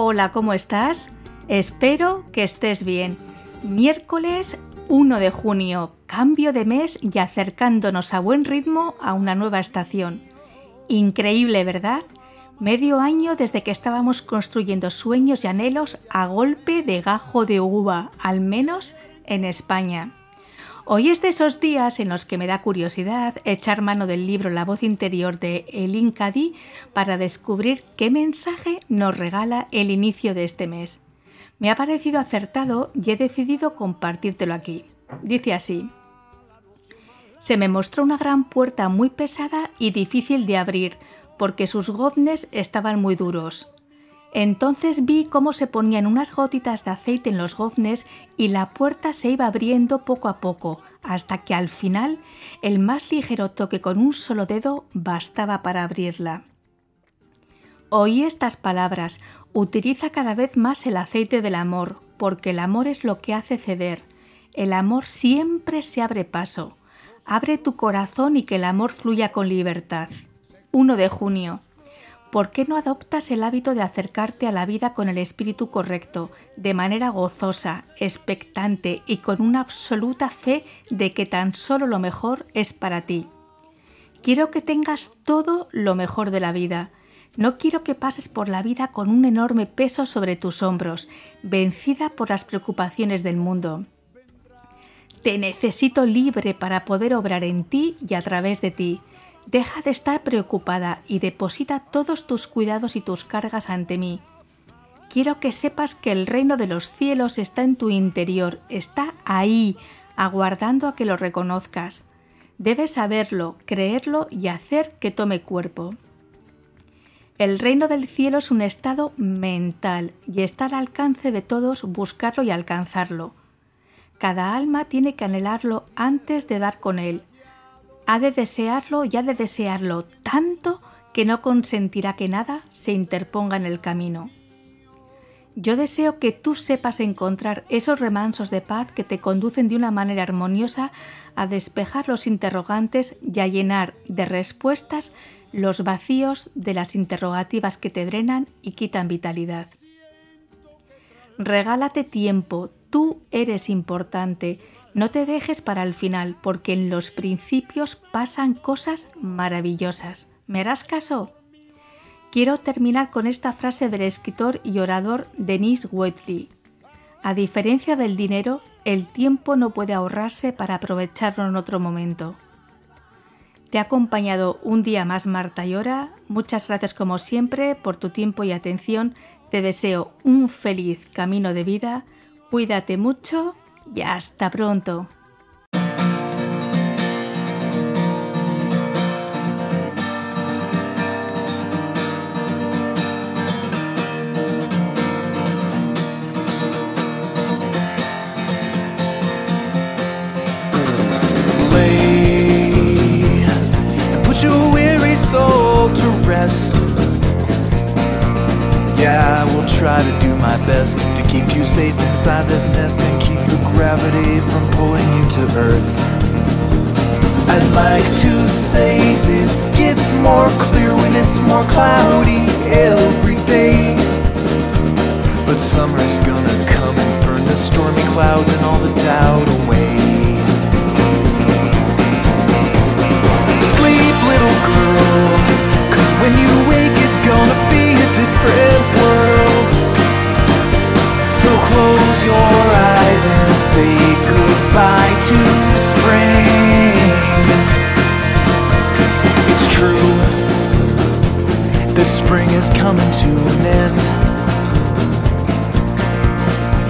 Hola, ¿cómo estás? Espero que estés bien. Miércoles 1 de junio, cambio de mes y acercándonos a buen ritmo a una nueva estación. Increíble, ¿verdad? Medio año desde que estábamos construyendo sueños y anhelos a golpe de gajo de uva, al menos en España. Hoy es de esos días en los que me da curiosidad echar mano del libro La voz interior de Elin Cady para descubrir qué mensaje nos regala el inicio de este mes. Me ha parecido acertado y he decidido compartírtelo aquí. Dice así. Se me mostró una gran puerta muy pesada y difícil de abrir porque sus goznes estaban muy duros. Entonces vi cómo se ponían unas gotitas de aceite en los goznes y la puerta se iba abriendo poco a poco, hasta que al final el más ligero toque con un solo dedo bastaba para abrirla. Oí estas palabras, utiliza cada vez más el aceite del amor, porque el amor es lo que hace ceder. El amor siempre se abre paso. Abre tu corazón y que el amor fluya con libertad. 1 de junio. ¿Por qué no adoptas el hábito de acercarte a la vida con el espíritu correcto, de manera gozosa, expectante y con una absoluta fe de que tan solo lo mejor es para ti? Quiero que tengas todo lo mejor de la vida. No quiero que pases por la vida con un enorme peso sobre tus hombros, vencida por las preocupaciones del mundo. Te necesito libre para poder obrar en ti y a través de ti Deja de estar preocupada y deposita todos tus cuidados y tus cargas ante mí. Quiero que sepas que el reino de los cielos está en tu interior, está ahí, aguardando a que lo reconozcas. Debes saberlo, creerlo y hacer que tome cuerpo. El reino del cielo es un estado mental y está al alcance de todos buscarlo y alcanzarlo. Cada alma tiene que anhelarlo antes de dar con él, ha de desearlo y ha de desearlo tanto que no consentirá que nada se interponga en el camino. Yo deseo que tú sepas encontrar esos remansos de paz que te conducen de una manera armoniosa a despejar los interrogantes y a llenar de respuestas los vacíos de las interrogativas que te drenan y quitan vitalidad. Regálate tiempo, tú eres importante, no te dejes para el final, porque en los principios pasan cosas maravillosas. ¿Me harás caso? Quiero terminar con esta frase del escritor y orador Denis Whitley. A diferencia del dinero, el tiempo no puede ahorrarse para aprovecharlo en otro momento. Te ha acompañado un día más Marta Llora. Muchas gracias como siempre por tu tiempo y atención. Te deseo un feliz camino de vida. Cuídate mucho y hasta pronto. My best to keep you safe inside this nest and keep your gravity from pulling you to earth. I'd like to say this gets more clear when it's more cloudy every day. But summer's gonna come and burn the stormy clouds and all the doubt away. Sleep, little girl, cause when you close your eyes and say goodbye to spring. It's true, the spring is coming to an end.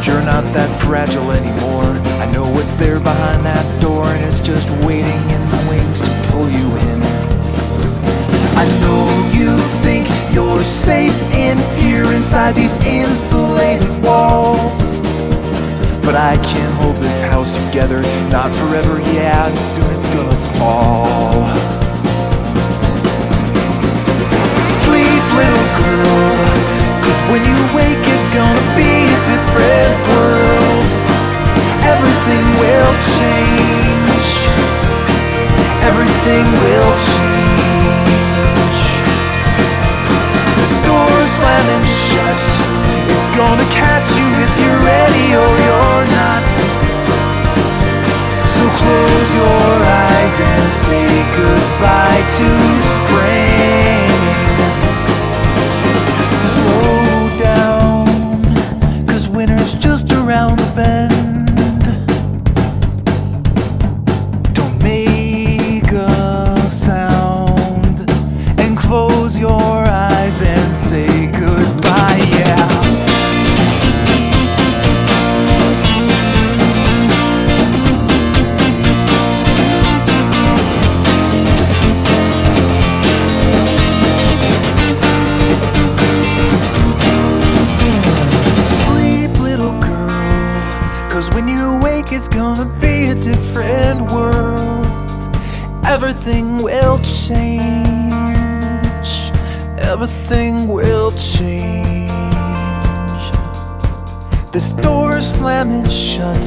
You're not that fragile anymore. I know what's there behind that door, and it's just waiting in the wings to pull you in. I know you think you're safe in here inside these insulated walls. But I can't hold this house together, not forever, yeah, and soon it's gonna fall. Sleep, little girl, cause when you wake, it's gonna be a different world. Everything will change, goodbye to gonna be a different world. Everything will change. Everything will change. This door slamming shut.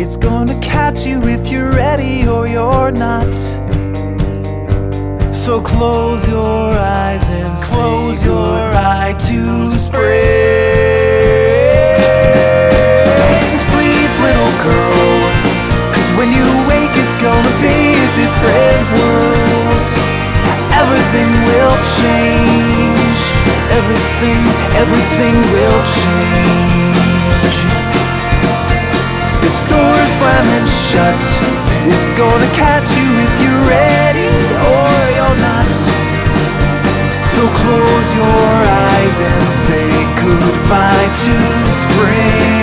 It's gonna catch you if you're ready or you're not. So close your eyes and close your eye to spring. Shut. It's gonna catch you if you're ready or you're not. So close your eyes and say goodbye to spring.